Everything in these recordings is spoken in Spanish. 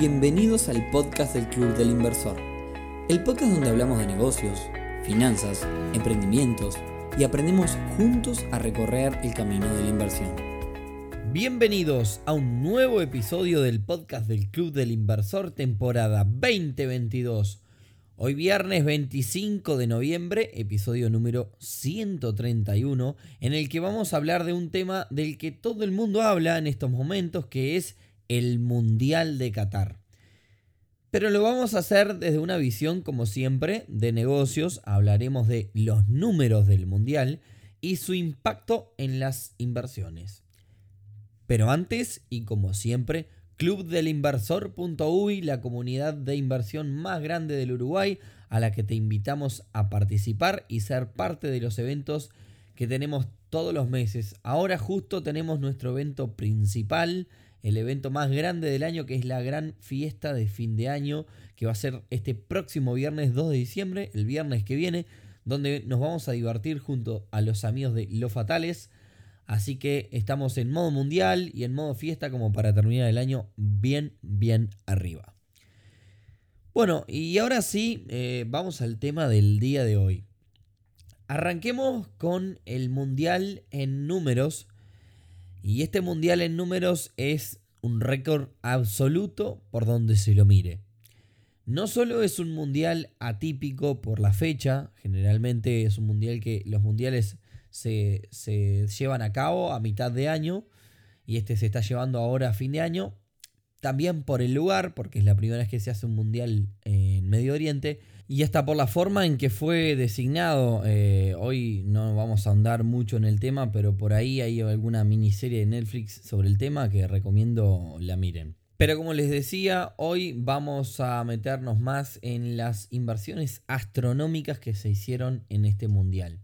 Bienvenidos al podcast del Club del Inversor, el podcast donde hablamos de negocios, finanzas, emprendimientos y aprendemos juntos a recorrer el camino de la inversión. Bienvenidos a un nuevo episodio del podcast del Club del Inversor temporada 2022. Hoy viernes 25 de noviembre, episodio número 131, en el que vamos a hablar de un tema del que todo el mundo habla en estos momentos, que es el Mundial de Qatar. Pero lo vamos a hacer desde una visión, como siempre, de negocios. Hablaremos de los números del Mundial y su impacto en las inversiones. Pero antes, y como siempre, clubdelinversor.uy, la comunidad de inversión más grande del Uruguay, a la que te invitamos a participar y ser parte de los eventos que tenemos todos los meses. Ahora justo tenemos nuestro evento principal el evento más grande del año, que es la gran fiesta de fin de año, que va a ser este próximo viernes 2 de diciembre, el viernes que viene, donde nos vamos a divertir junto a los amigos de Los Fatales. Así que estamos en modo mundial y en modo fiesta como para terminar el año bien, bien arriba. Bueno, y ahora sí, eh, vamos al tema del día de hoy. Arranquemos con el mundial en números y este mundial en números es un récord absoluto por donde se lo mire. No solo es un mundial atípico por la fecha, generalmente es un mundial que los mundiales se, llevan a cabo a mitad de año y este se está llevando ahora a fin de año, también por el lugar, porque es la primera vez que se hace un mundial en Medio Oriente, y hasta por la forma en que fue designado. Eh, hoy no vamos a ahondar mucho en el tema, pero por ahí hay alguna miniserie de Netflix sobre el tema que recomiendo la miren. Pero como les decía, hoy vamos a meternos más en las inversiones astronómicas que se hicieron en este mundial.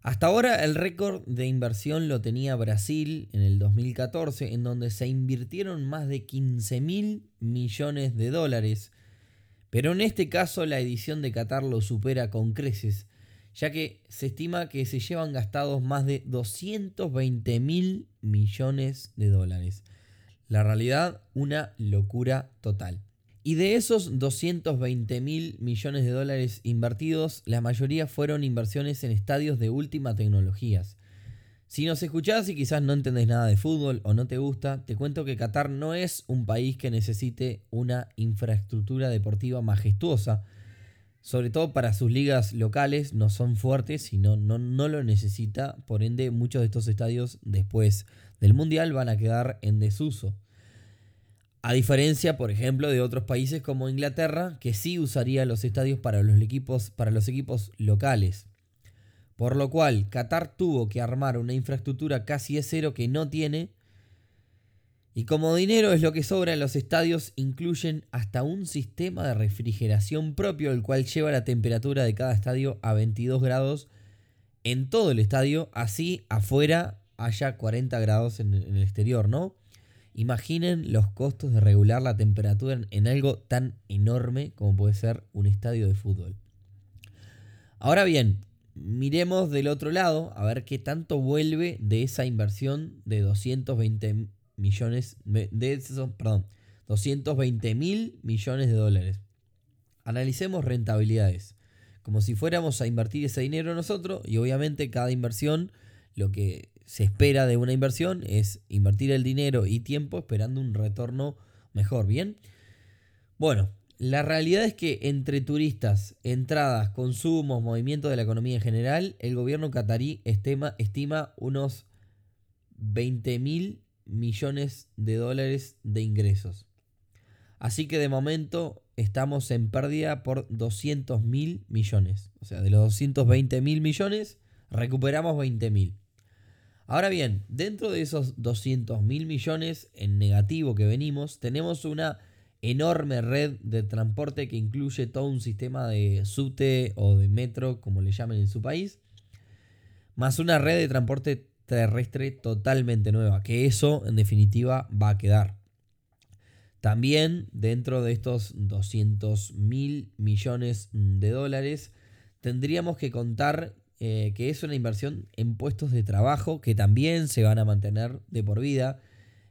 Hasta ahora el récord de inversión lo tenía Brasil en el 2014, en donde se invirtieron más de 15 mil millones de dólares pero en este caso la edición de Qatar lo supera con creces, ya que se estima que se llevan gastados más de 220 mil millones de dólares. La realidad, una locura total. Y de esos 220 mil millones de dólares invertidos, la mayoría fueron inversiones en estadios de última tecnologías. Si nos escuchás y quizás no entendés nada de fútbol o no te gusta, te cuento que Qatar no es un país que necesite una infraestructura deportiva majestuosa. Sobre todo para sus ligas locales no son fuertes y no, no, no lo necesita. Por ende, muchos de estos estadios después del Mundial van a quedar en desuso. A diferencia, por ejemplo, de otros países como Inglaterra, que sí usaría los estadios para los equipos, para los equipos locales. Por lo cual, Qatar tuvo que armar una infraestructura casi de cero que no tiene. Y como dinero es lo que sobra en los estadios, incluyen hasta un sistema de refrigeración propio, el cual lleva la temperatura de cada estadio a 22 grados en todo el estadio, así afuera haya 40 grados en, el exterior, ¿no? Imaginen los costos de regular la temperatura en algo tan enorme como puede ser un estadio de fútbol. Ahora bien, miremos del otro lado a ver qué tanto vuelve de esa inversión de 220 millones de esos, perdón, 220 mil millones de dólares. Analicemos rentabilidades, como si fuéramos a invertir ese dinero nosotros y obviamente cada inversión, lo que se espera de una inversión es invertir el dinero y tiempo esperando un retorno mejor, ¿bien? Bueno, la realidad es que entre turistas, entradas, consumos, movimiento de la economía en general, el gobierno catarí estima, unos 20 mil millones de dólares de ingresos. Así que de momento estamos en pérdida por 200 mil millones. O sea, de los 220 mil millones, recuperamos 20 mil. Ahora bien, dentro de esos 200 mil millones en negativo que venimos, tenemos una enorme red de transporte que incluye todo un sistema de subte o de metro, como le llamen en su país, más una red de transporte terrestre totalmente nueva, que eso en definitiva va a quedar. También dentro de estos 200 mil millones de dólares tendríamos que contar eh, que es una inversión en puestos de trabajo que también se van a mantener de por vida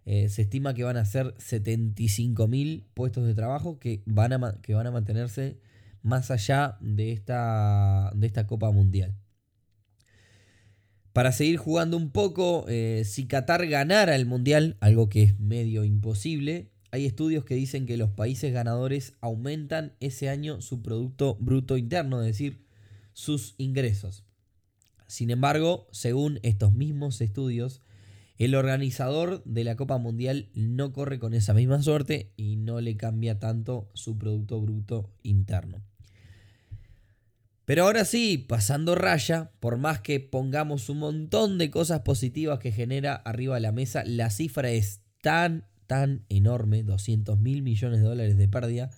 Eh, se estima que van a ser 75.000 puestos de trabajo que van, a, que van a mantenerse más allá de esta, de esta Copa Mundial. Para seguir jugando un poco, eh, si Qatar ganara el Mundial, algo que es medio imposible, hay estudios que dicen que los países ganadores aumentan ese año su Producto Bruto Interno, es decir, sus ingresos. Sin embargo, según estos mismos estudios, el organizador de la Copa Mundial no corre con esa misma suerte y no le cambia tanto su Producto Bruto Interno. Pero ahora sí, pasando raya, por más que pongamos un montón de cosas positivas que genera arriba de la mesa, la cifra es tan, tan enorme, 200 mil millones de dólares de pérdida,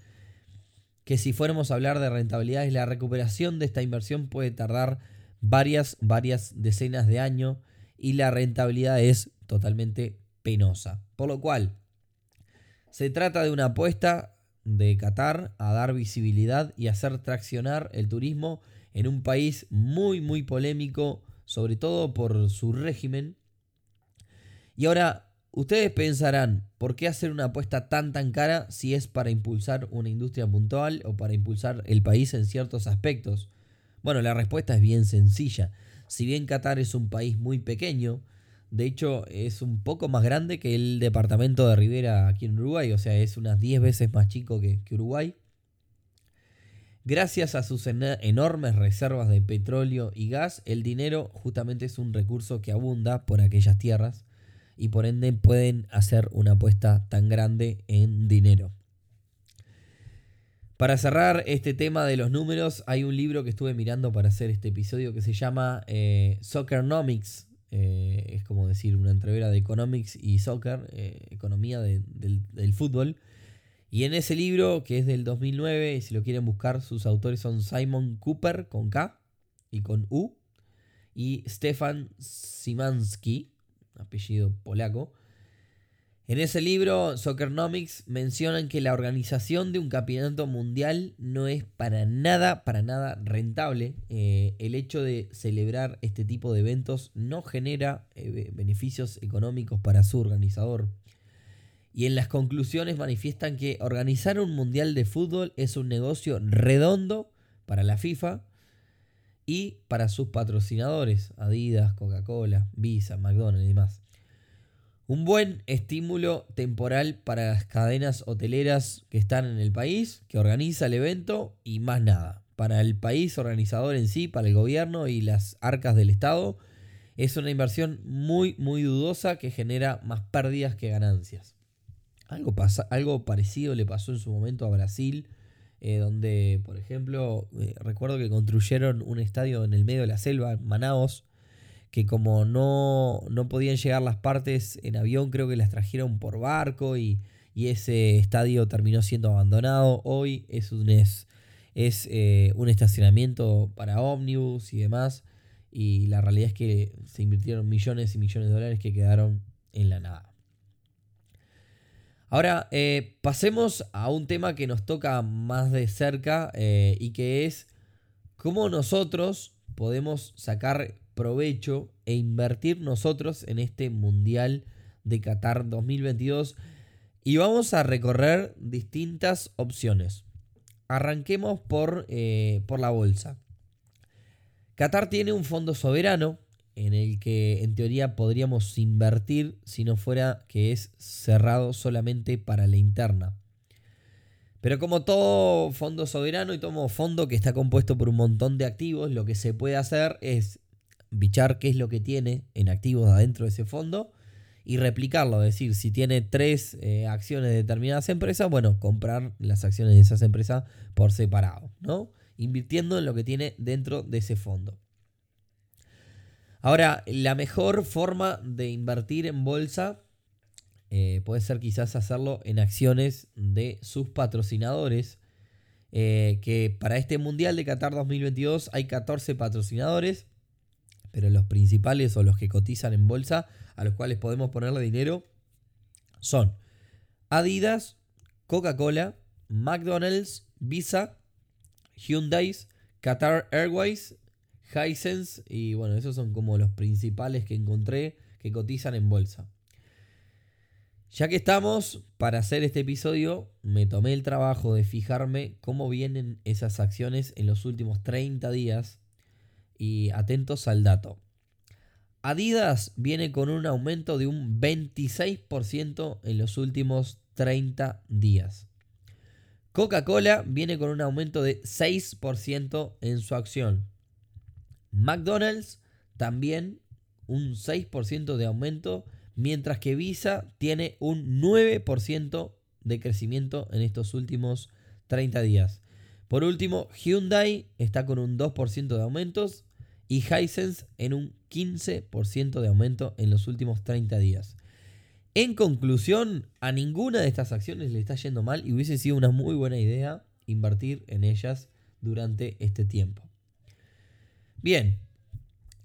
que si fuéramos a hablar de rentabilidades, la recuperación de esta inversión puede tardar varias, varias decenas de años y la rentabilidad es totalmente penosa. Por lo cual, se trata de una apuesta de Qatar a dar visibilidad y hacer traccionar el turismo en un país muy, muy polémico, sobre todo por su régimen. Y ahora, ustedes pensarán, ¿por qué hacer una apuesta tan, tan cara si es para impulsar una industria puntual o para impulsar el país en ciertos aspectos? Bueno, la respuesta es bien sencilla. Si bien Qatar es un país muy pequeño, de hecho, es un poco más grande que el departamento de Rivera aquí en Uruguay, o sea, es unas 10 veces más chico que, Uruguay. Gracias a sus enormes reservas de petróleo y gas, el dinero justamente es un recurso que abunda por aquellas tierras y por ende pueden hacer una apuesta tan grande en dinero. Para cerrar este tema de los números, hay un libro que estuve mirando para hacer este episodio que se llama eh, Soccernomics, eh, es como decir una entrevera de economics y soccer, eh, economía del, fútbol. Y en ese libro, que es del 2009, y si lo quieren buscar, sus autores son Simon Cooper con K y con U, y Stefan Simansky, apellido polaco. En ese libro, Soccernomics, mencionan que la organización de un campeonato mundial no es para nada, para nada rentable. Eh, el hecho de celebrar este tipo de eventos no genera eh, beneficios económicos para su organizador. Y en las conclusiones manifiestan que organizar un mundial de fútbol es un negocio redondo para la FIFA y para sus patrocinadores, Adidas, Coca-Cola, Visa, McDonald's y demás. Un buen estímulo temporal para las cadenas hoteleras que están en el país, que organiza el evento y más nada. Para el país organizador en sí, para el gobierno y las arcas del Estado, es una inversión muy, muy dudosa que genera más pérdidas que ganancias. Algo, algo parecido le pasó en su momento a Brasil, eh, donde, por ejemplo, eh, recuerdo que construyeron un estadio en el medio de la selva, en Manaos, que como no, no podían llegar las partes en avión, creo que las trajeron por barco y, ese estadio terminó siendo abandonado. Hoy es un, es eh, un estacionamiento para ómnibus y demás. Y la realidad es que se invirtieron millones y millones de dólares que quedaron en la nada. Ahora, eh, pasemos a un tema que nos toca más de cerca eh, y que es cómo nosotros podemos sacar provecho e invertir nosotros en este Mundial de Qatar 2022 y vamos a recorrer distintas opciones. Arranquemos por, eh, por la bolsa. Qatar tiene un fondo soberano en el que en teoría podríamos invertir si no fuera que es cerrado solamente para la interna. Pero como todo fondo soberano y todo fondo que está compuesto por un montón de activos, lo que se puede hacer es bichar qué es lo que tiene en activos adentro de ese fondo y replicarlo. Es decir, si tiene tres eh, acciones de determinadas empresas, bueno, comprar las acciones de esas empresas por separado, ¿no? Invirtiendo en lo que tiene dentro de ese fondo. Ahora, la mejor forma de invertir en bolsa eh, puede ser quizás hacerlo en acciones de sus patrocinadores. Eh, que para este Mundial de Qatar 2022 hay 14 patrocinadores pero los principales o los que cotizan en bolsa a los cuales podemos ponerle dinero son Adidas, Coca-Cola, McDonald's, Visa, Hyundai, Qatar Airways, Hisense y bueno, esos son como los principales que encontré que cotizan en bolsa. Ya que estamos, para hacer este episodio, me tomé el trabajo de fijarme cómo vienen esas acciones en los últimos 30 días y atentos al dato. Adidas viene con un aumento de un 26% en los últimos 30 días. Coca-Cola viene con un aumento de 6% en su acción. McDonald's también un 6% de aumento, mientras que Visa tiene un 9% de crecimiento en estos últimos 30 días. Por último, Hyundai está con un 2% de aumentos y Hisense en un 15% de aumento en los últimos 30 días. En conclusión, a ninguna de estas acciones le está yendo mal y hubiese sido una muy buena idea invertir en ellas durante este tiempo. Bien,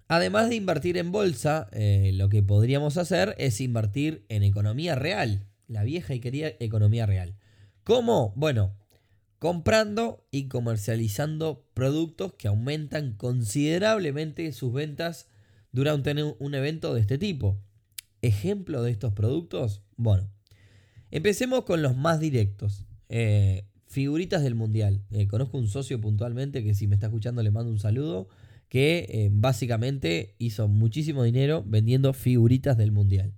además de invertir en bolsa, eh, lo que podríamos hacer es invertir en economía real, la vieja y querida economía real. ¿Cómo? Bueno, comprando y comercializando productos que aumentan considerablemente sus ventas durante un evento de este tipo. Ejemplo de estos productos, bueno, empecemos con los más directos. Eh, figuritas del mundial. Eh, conozco un socio puntualmente que si me está escuchando le mando un saludo, que eh, básicamente hizo muchísimo dinero vendiendo figuritas del mundial.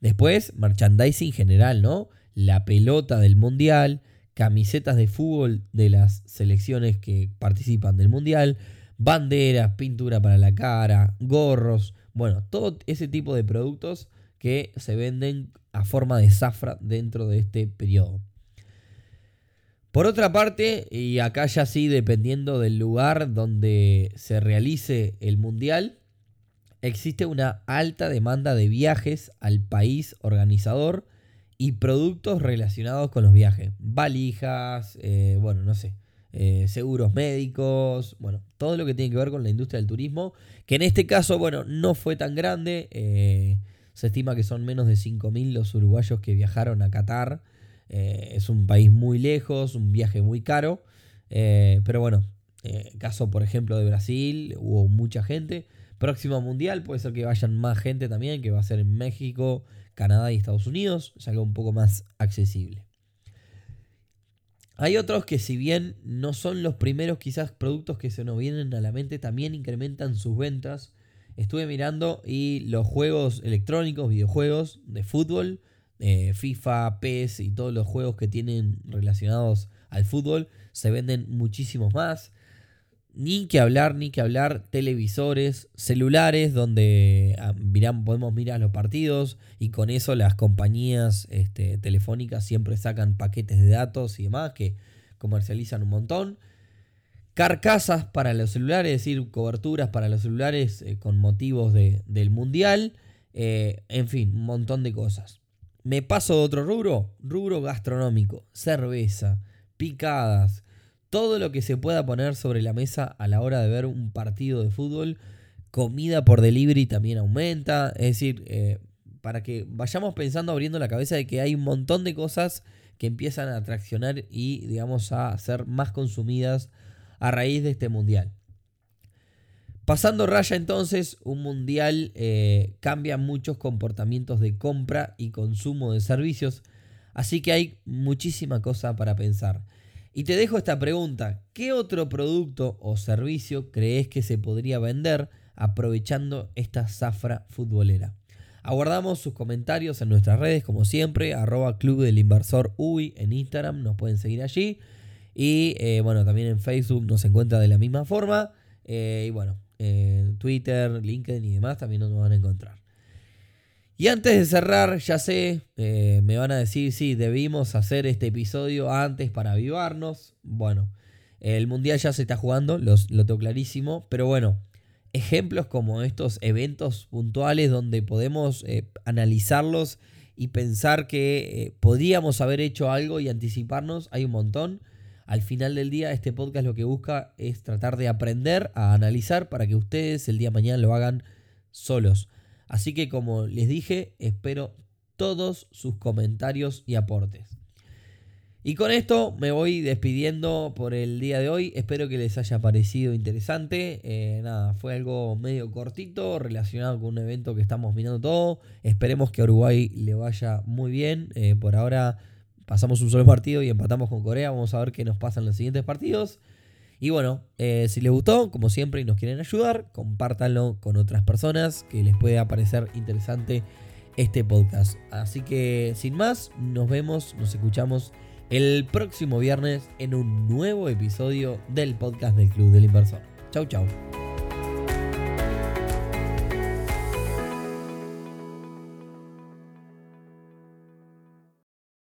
Después, merchandising general, ¿no? La pelota del mundial, camisetas de fútbol de las selecciones que participan del mundial, banderas, pintura para la cara, gorros, bueno, todo ese tipo de productos que se venden a forma de zafra dentro de este periodo. Por otra parte, y acá ya sí dependiendo del lugar donde se realice el mundial, existe una alta demanda de viajes al país organizador y productos relacionados con los viajes. Valijas, eh, bueno, no sé, eh, seguros médicos, bueno, todo lo que tiene que ver con la industria del turismo, que en este caso, bueno, no fue tan grande. Eh, se estima que son menos de 5.000 los uruguayos que viajaron a Qatar. es un país muy lejos, un viaje muy caro. pero bueno, caso por ejemplo de Brasil, hubo mucha gente. Próximo mundial puede ser que vayan más gente también, que va a ser en México, Canadá y Estados Unidos, ya que un poco más accesible. Hay otros que si bien no son los primeros quizás productos que se nos vienen a la mente, también incrementan sus ventas. Estuve mirando y los juegos electrónicos, videojuegos de fútbol, eh, FIFA, PES y todos los juegos que tienen relacionados al fútbol se venden muchísimos más. Ni que hablar, ni que hablar, televisores, celulares donde ah, podemos mirar los partidos y con eso las compañías este, telefónicas siempre sacan paquetes de datos y demás que comercializan un montón. Carcasas para los celulares, es decir, coberturas para los celulares eh, con motivos del mundial. Eh, en fin, un montón de cosas. Me paso de otro rubro, rubro gastronómico, cerveza, picadas, todo lo que se pueda poner sobre la mesa a la hora de ver un partido de fútbol. Comida por delivery también aumenta. Es decir, eh, para que vayamos pensando, abriendo la cabeza de que hay un montón de cosas que empiezan a atraccionar y, digamos, a ser más consumidas a raíz de este mundial. Pasando raya entonces, un mundial eh, cambia muchos comportamientos de compra y consumo de servicios, así que hay muchísima cosa para pensar. Y te dejo esta pregunta, ¿qué otro producto o servicio crees que se podría vender aprovechando esta zafra futbolera? Aguardamos sus comentarios en nuestras redes, como siempre, arroba Club del Inversor UI en Instagram, nos pueden seguir allí. Y eh, bueno, también en Facebook nos encuentra de la misma forma. Eh, y bueno, en Twitter, LinkedIn y demás también nos van a encontrar. Y antes de cerrar, ya sé, eh, me van a decir, sí, debimos hacer este episodio antes para avivarnos. Bueno, el Mundial ya se está jugando, lo tengo clarísimo, pero bueno, ejemplos como estos eventos puntuales donde podemos eh, analizarlos y pensar que eh, podríamos haber hecho algo y anticiparnos, hay un montón. Al final del día, este podcast lo que busca es tratar de aprender a analizar para que ustedes el día de mañana lo hagan solos. Así que como les dije, espero todos sus comentarios y aportes. Y con esto me voy despidiendo por el día de hoy. Espero que les haya parecido interesante. Eh, nada, fue algo medio cortito relacionado con un evento que estamos mirando todo. Esperemos que a Uruguay le vaya muy bien. Eh, por ahora pasamos un solo partido y empatamos con Corea. Vamos a ver qué nos pasa en los siguientes partidos. Y bueno, eh, si les gustó, como siempre, y nos quieren ayudar, compártanlo con otras personas que les pueda parecer interesante este podcast. Así que, sin más, nos vemos, nos escuchamos el próximo viernes en un nuevo episodio del podcast del Club del Inversor. Chau, chau.